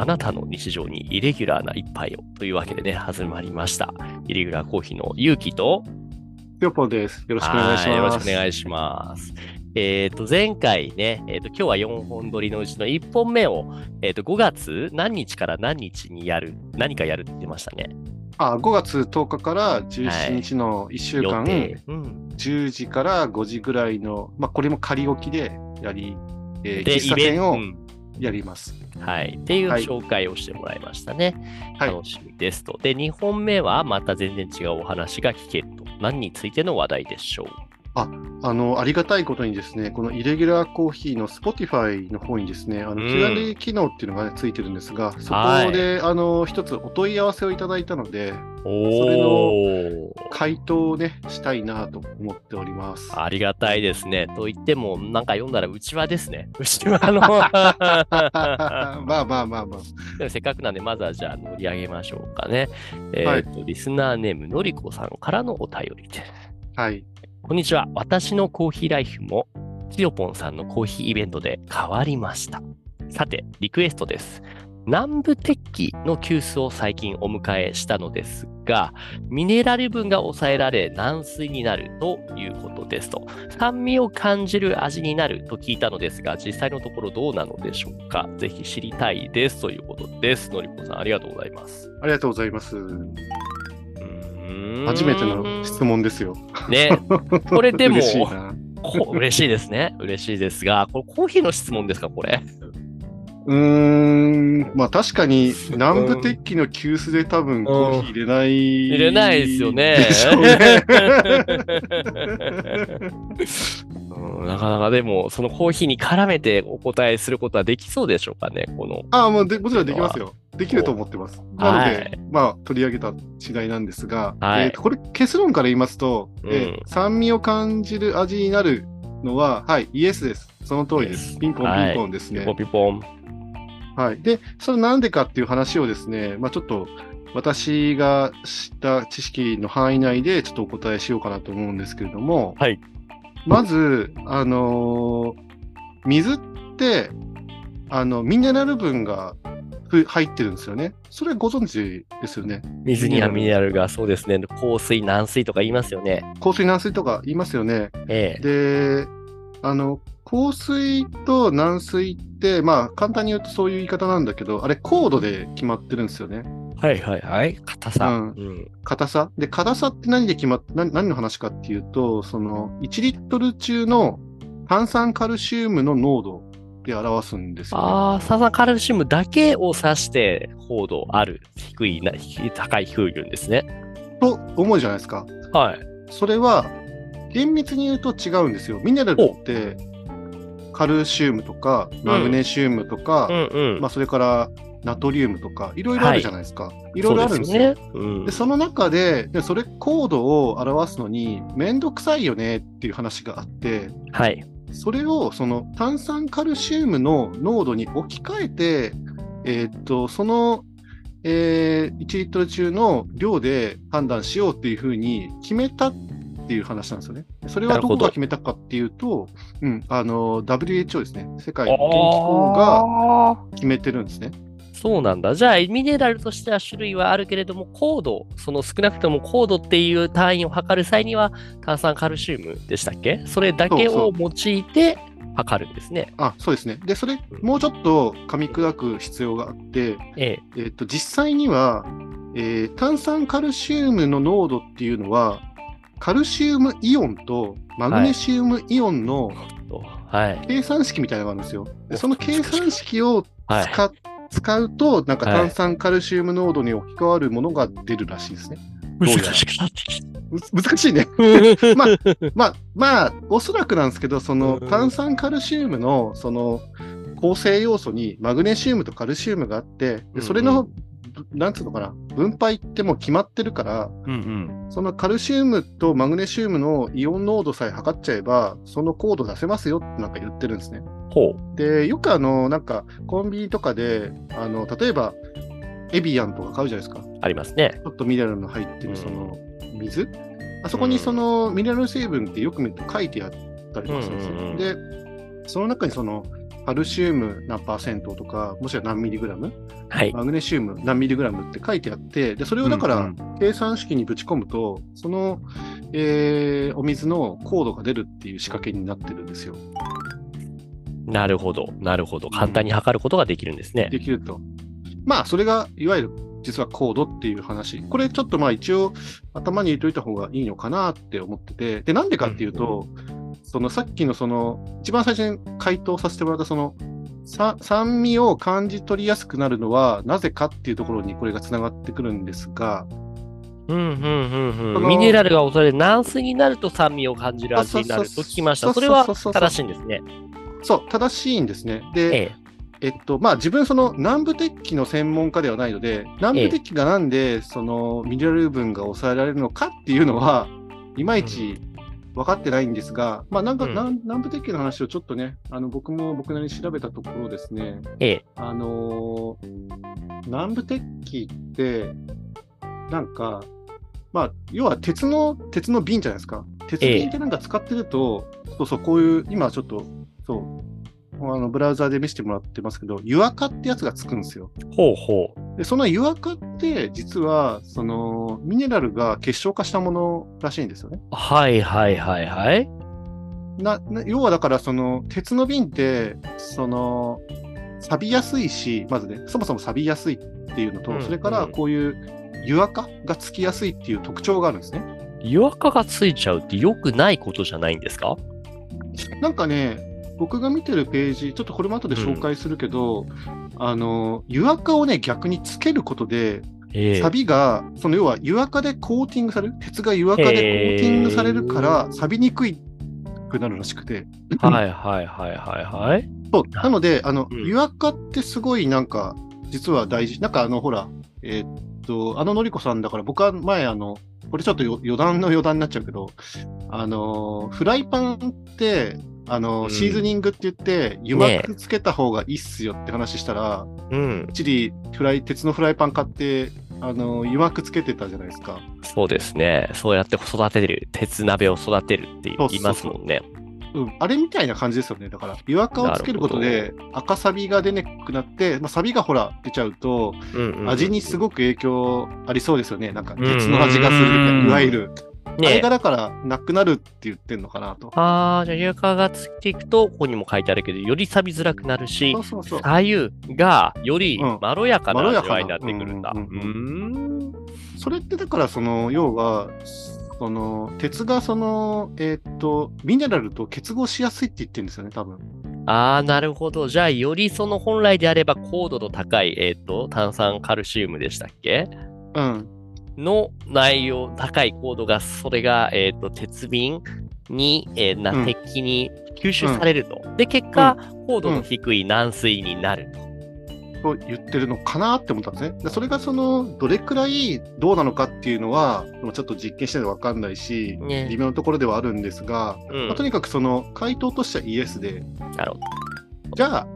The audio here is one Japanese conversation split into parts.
あなたの日常にイレギュラーな一杯をというわけでね、始まりました。イレギュラーコーヒーのゆうきと、ぴょぽです。よろしくお願いします。はいよろしくお願いします。えっ、と、前回ね、えっ、と、今日は4本撮りのうちの1本目を、えっ、と、5月何日から何日にやる、何かやるって言ってましたね。あ、5月10日から17日の1週間、予定。うん。10時から5時ぐらいの、まあ、これも仮置きでやり、えーで、喫茶店をうんやります。はい。っていうはい紹介をしてもらいましたね。はい。楽しみですと。で、2本目はまた全然違うお話が聞けると。何についての話題でしょうあの、ありがたいことにですね、このイレギュラーコーヒーの Spotify の方にですね、あのうん Q&A 機能っていうのが、ね、ついてるんですが、そはいこで、あの、一つお問い合わせをいただいたので、おれー。回答をね、したいなと思っております。ありがたいですね。と言っても、なんか読んだらうちわですね。うちわの。まあまあまあまあ。でもせっかくなんで、まずはじゃあ乗り上げましょうかね。えはいっ、と、リスナーネームのりこさんからのお便りです。はい。こんにちは。私のコーヒーライフも、つよぽんさんのコーヒーイベントで変わりました。さて、リクエストです。南部鉄器の急須を最近お迎えしたのですが、ミネラル分が抑えられ軟水になるということですと。酸味を感じる味になると聞いたのですが、実際のところどうなのでしょうかぜひ知りたいですということです。のりこさん、ありがとうございます。ありがとうございます。初めての質。問ですよ。ね、これでも嬉しい嬉しいですね。嬉しいですが、これコーヒーの質問ですか、これ？うーん、まあ確かに南部鉄器の急須で多分コーヒー入れない。入れないですよね。ね。うんなかなかでも、そのコーヒーに絡めてお答えすることはできそうでしょうかね、この。ああ、もうでもちろんできますよ。できると思ってます。なので、はいまあ取り上げた次第なんですが、はいえーとこれ結論から言いますと、えーうん酸味を感じる味になるのは、はい、イエスです。その通りです。ピンポンピンポンですね。ピポピポン。はい。で、それなんでかっていう話をですね、まあちょっと私が知った知識の範囲内でちょっとお答えしようかなと思うんですけれども、はい。まず、あのー水って、あの、ミネラル分がふ入ってるんですよね。それご存知ですよね。水にはミネラルがそうですね、香水、軟水とか言いますよね。香水、軟水とか言いますよね。ええ。で、あの、香水と軟水って、まあ、簡単に言うとそういう言い方なんだけど、あれ、コードで決まってるんですよね。はいはいはい。硬さ。うんうん。硬さで、硬さって何で決まっ何何の話かっていうと、その、1リットル中の炭酸カルシウムの濃度で表すんですよ、ね。ああ、サザンカルシウムだけを指して、高度ある、低いな、高い低い言うんですね。と思うじゃないですか。はい。それは、厳密に言うと違うんですよ。ミネラルって、カルシウムとか、マグネシウムとか、うんうん。まあ、それからナトリウムとか、いろいろあるじゃないですか。いろいろあるんですよ。そうでね。うんで、その中で、でそれ、コードを表すのに、めんどくさいよねっていう話があって、はい。それをその炭酸カルシウムの濃度に置き換えて、えーっと、その、えー1リットル中の量で判断しようっていうふうに決めたっていう話なんですよね。それはどこが決めたかっていうと、うん、あの、WHO ですね。世界保健機構が決めてるんですね。そうなんだ。じゃあ、ミネラルとしては種類はあるけれども、高度、その少なくとも高度っていう単位を測る際には、炭酸カルシウムでしたっけ？それだけを用いて測るんですね。あ、そうですね。で、それう、んもうちょっと噛み砕く必要があって、ええ。えっと、実際には、えー炭酸カルシウムの濃度っていうのは、カルシウムイオンとマグネシウムイオンのとはい。計算式みたいなのがあるんですよ。その計算式をはい。使,、使うと、なんかはい炭酸カルシウム濃度に置き換わるものが出るらしいですね。難しくなってきむ 難しいね。た。まあ、まあ、まあ、おそらくなんですけど、そのうん炭酸カルシウムの、その、構成要素にマグネシウムとカルシウムがあって、でそれの、ぶなんつうのかな、分配ってもう決まってるから、うんうん。そのカルシウムとマグネシウムのイオン濃度さえ測っちゃえば、そのコード出せますよってなんか言ってるんですね。ほで、よくあの、なんか、コンビニとかで、あの、例えば、エビアンとか買うじゃないですか。う。ありますね。ちょっとミネラルの入ってうんるその水、あそこにそのミネラル成分ってよく見ると書いてあったりとかするんですよ。うんうんうんで、その中にそのカルシウム何パーセントとか、もしくは何ミリグラム、はい。マグネシウム何ミリグラムって書いてあって、でそれをだからうん計算式にぶち込むと、その、えーお水の高度が出るっていう仕掛けになってるんですよ。なるほど。なるほど。簡単に測ることができるんですね。できると。まあ、それがいわゆる実は高度っていう話。これちょっとまあ一応頭に入れといた方がいいのかなって思ってて、で、なんでかっていうと、そのさっきのその、一番最初に回答させてもらったその、さ酸味を感じ取りやすくなるのはなぜかっていうところにこれがつながってくるんですが、うん、うん、うん、うん。ミネラルが抑える軟水になると酸味を感じる味になると聞きました。そうそれは正しいんですね。そう、正しいんですね。で、ええっと、まあ自分その南部鉄器の専門家ではないので、南部鉄器がなんでそのミネラル分が抑えられるのかっていうのは、いまいち分かってないんですが、まあなんか、うん南南部鉄器の話をちょっとね、あの僕も僕なりに調べたところですね、え、えあのー南部鉄器って、なんか、まあ、要は鉄の、鉄の瓶じゃないですか。鉄瓶ってなんか使ってると、そうそう、こういう、今ちょっと、そう、あのブラウザーで見せてもらってますけど、湯垢ってやつがつくんですよ。え。ほうほう。で、その湯垢って、実は、その、ミネラルが結晶化したものらしいんですよね。はいはいはいはい。な、な要はだから、その、鉄の瓶って、その、錆びやすいし、まずね、そもそも錆びやすいっていうのと、うんそれからこういう湯垢がつきやすいっていう特徴があるんですね。湯垢がついちゃうって良くないことじゃないんですか？なんかね、僕が見てるページ、ちょっとこれも後で紹介するけど、あの、湯垢をね、逆につけることで、ええ。錆が、その要は湯垢でコーティングされる、鉄が湯垢でコーティングされるから、錆びにくいくなるらしくて。はいはいはいはいはい。そうなので、あの、うん湯垢ってすごいなんか、実は大事。なんかあの、ほら、えーっと、あののりこさんだから、僕は前、あの、これちょっとよ余談の余談になっちゃうけど、あの、フライパンって、あの、うんシーズニングって言って、湯膜つけた方がいいっすよって話したら、うん。一時フライ、鉄のフライパン買って、あの、湯膜つけてたじゃないですか。そうですね。そうやって育てる、鉄鍋を育てるってそうそうそう言いますもんね。うん、あれみたいな感じですよね。だから、湯垢をつけることで、赤サビが出なくなって、まあ、サビがほら、出ちゃうと、味にすごく影響ありそうですよね。なんか、鉄の味がするみたいな、いわゆる。あれねがだから、なくなるって言ってんのかなと。ああ、じゃあ、湯垢がついていくと、ここにも書いてあるけど、より錆びづらくなるしそう、そうそう。左右がよりうんまろやかな味わいになってくるんだ。ううん。それってだから、その、要は、その、鉄がその、えーっと、ミネラルと結合しやすいって言ってるんですよね、多分。ああ、なるほど。じゃあ、よりその本来であれば高度の高い、えっ、と、炭酸カルシウムでしたっけ？うん。の内容、高い高度が、それが、えっ、と、鉄瓶に、えーなうん。鉄器に吸収されると。で、結果、高度の低い軟水になる。と。と言ってるのかなって思ったん。ですね。でそれがその、どれくらいどうなのかっていうのは、ちょっと実験してないと分かん。ないし、ね微妙なところではあるん。ですが、うん。まあとにかくその回答としてはイエスで。じゃあ、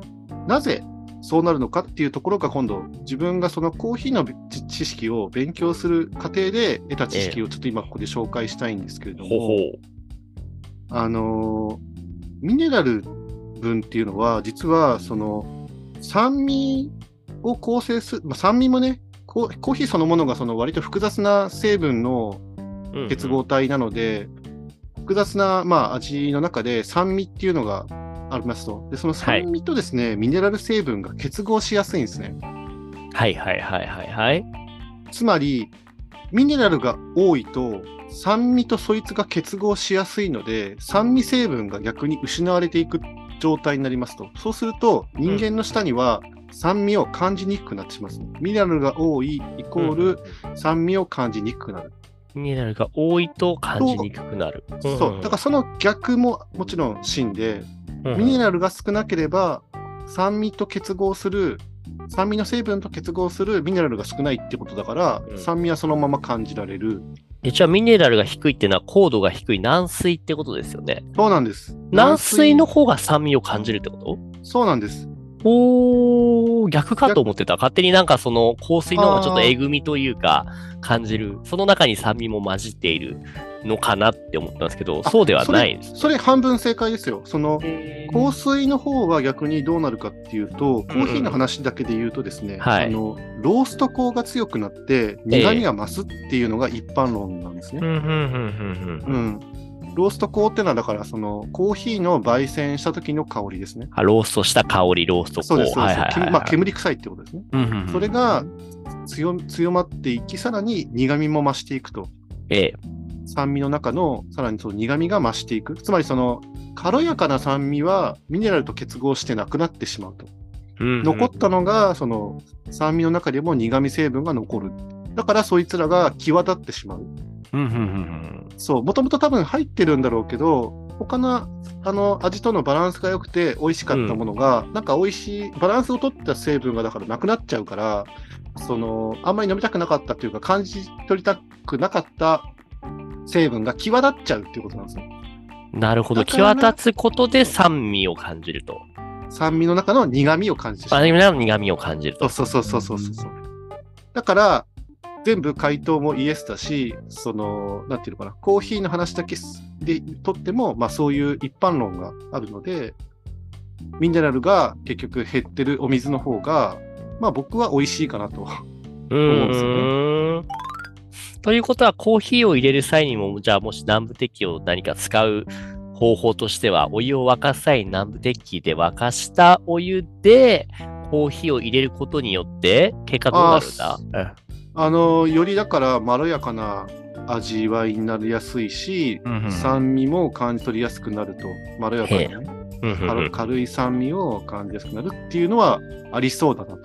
なぜそうなるのかっていうところが今度、自分がそのコーヒーの知知識を勉強する過程で得た知識をちょっと今ここで紹介したいんですけれども、ほうほう。あのーミネラル分っていうのは、実はその酸味を構成する、まあ、酸味もね、コーコーヒーそのものがその割と複雑な成分のうんうん結合体なので、複雑な、まあ、味の中で酸味っていうのがありますと。で、その酸味とですね、ミネラル成分が結合しやすいんですね。はいはいはいはいはい。つまり、ミネラルが多いと、酸味とそいつが結合しやすいので、酸味成分が逆に失われていく状態になりますと。そうすると、人間の舌には酸味を感じにくくなってしまいます。ミネラルが多いイコール酸味を感じにくくなる。ミネラルが多いと感じにくくなる。そう。だからその逆ももちろん真で、らミネラルが少なければ、酸味と結合する、酸味の成分と結合するミネラルが少ないってことだから、うん酸味はそのまま感じられる。えじゃあミネラルが低いっていうのは高度が低い軟水ってことですよね。そうなんです。軟水の方が酸味を感じるってこと？そうなんです。おー、逆かと思ってた。勝手になんかその香水の方がちょっとえぐみというか感じる。その中に酸味も混じっているのかなって思ったんですけど、あそうではないです。それ半分正解ですよ。その香水の方は逆にどうなるかっていうと、コーヒーの話だけで言うとですね、はいあのロースト香が強くなって苦味が増すっていうのが一般論なんですね。うんうんうんうんうんうんロースト香ってのはだからそのコーヒーの焙煎した時の香りですね。あローストした香り、ローストそうです、そうです。はいはいはいはいけまあ、煙臭いってことですね。うんうんうんそれが強強まっていき、さらに苦味も増していくと。ええ。酸味の中のさらにその苦味が増していく。つまりその軽やかな酸味はミネラルと結合してなくなってしまうと。うんうん残ったのがその酸味の中でも苦味成分が残る。だからそいつらが際立ってしまう。うんうんうんうんそう、もともと多分入ってるんだろうけど、他のあの味とのバランスが良くて美味しかったものが、なんか美味しい、バランスを取った成分がだからなくなっちゃうから、その、あんまり飲みたくなかったっていうか、感じ取りたくなかった成分が際立っちゃうっていうことなんですよ。なるほど。だから際立つことで酸味を感じると。酸味の中の苦味を感じてしまあ、う。でも苦味を感じると。そうそうそうそうそうそう。だから、全部回答もイエスだし、その、なんていうのかな、コーヒーの話だけでとっても、まあそういう一般論があるので、ミネラルが結局減ってるお水の方が、まあ僕は美味しいかなと。う思うんですよーん。ということは、コーヒーを入れる際にも、じゃあもし南部鉄器を何か使う方法としては、お湯を沸かす際に南部鉄器で沸かしたお湯で、コーヒーを入れることによって、結果どうなるんだ？あの、よりだからまろやかな味わいになりやすいし、うんうん酸味も感じ取りやすくなると、まろやかにね、うんうんうん軽軽い酸味を感じやすくなるっていうのはありそうだなと。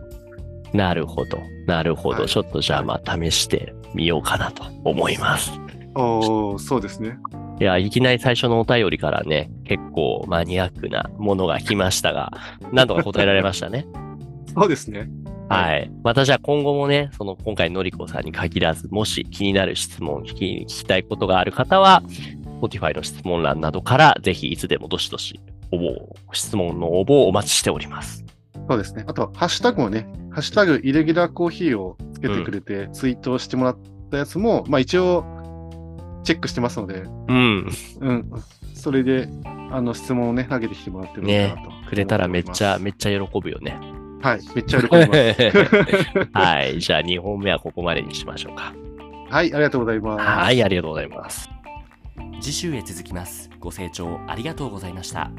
なるほど。なるほど。はいちょっとじゃあまあ試してみようかなと思います。おーそうですね。いや、いきなり最初のお便りからね、結構マニアックなものが来ましたが、なんとか答えられましたね。そうですね。はい。またじゃあ今後もね、その今回のりこさんに限らず、もし気になる質問、聞き聞きたいことがある方は、Spotify の質問欄などから、ぜひいつでもどしどし、応募、質問の応募をお待ちしております。そうですね。あと、ハッシュタグをね、ハッシュタグイレギュラーコーヒーをつけてくれて、ツイートしてもらったやつも、まあ一応、チェックしてますので、うん。うん。それで、あの、質問をね、投げてきてもらってるのかなと、くれたらめっちゃ、めめっちゃ喜ぶよね。はい、めっちゃ喜びます。はい。じゃあ2本目はここまでにしましょうか。はい、ありがとうございます。はい、ありがとうございます。次週へ続きますご清聴ありがとうございました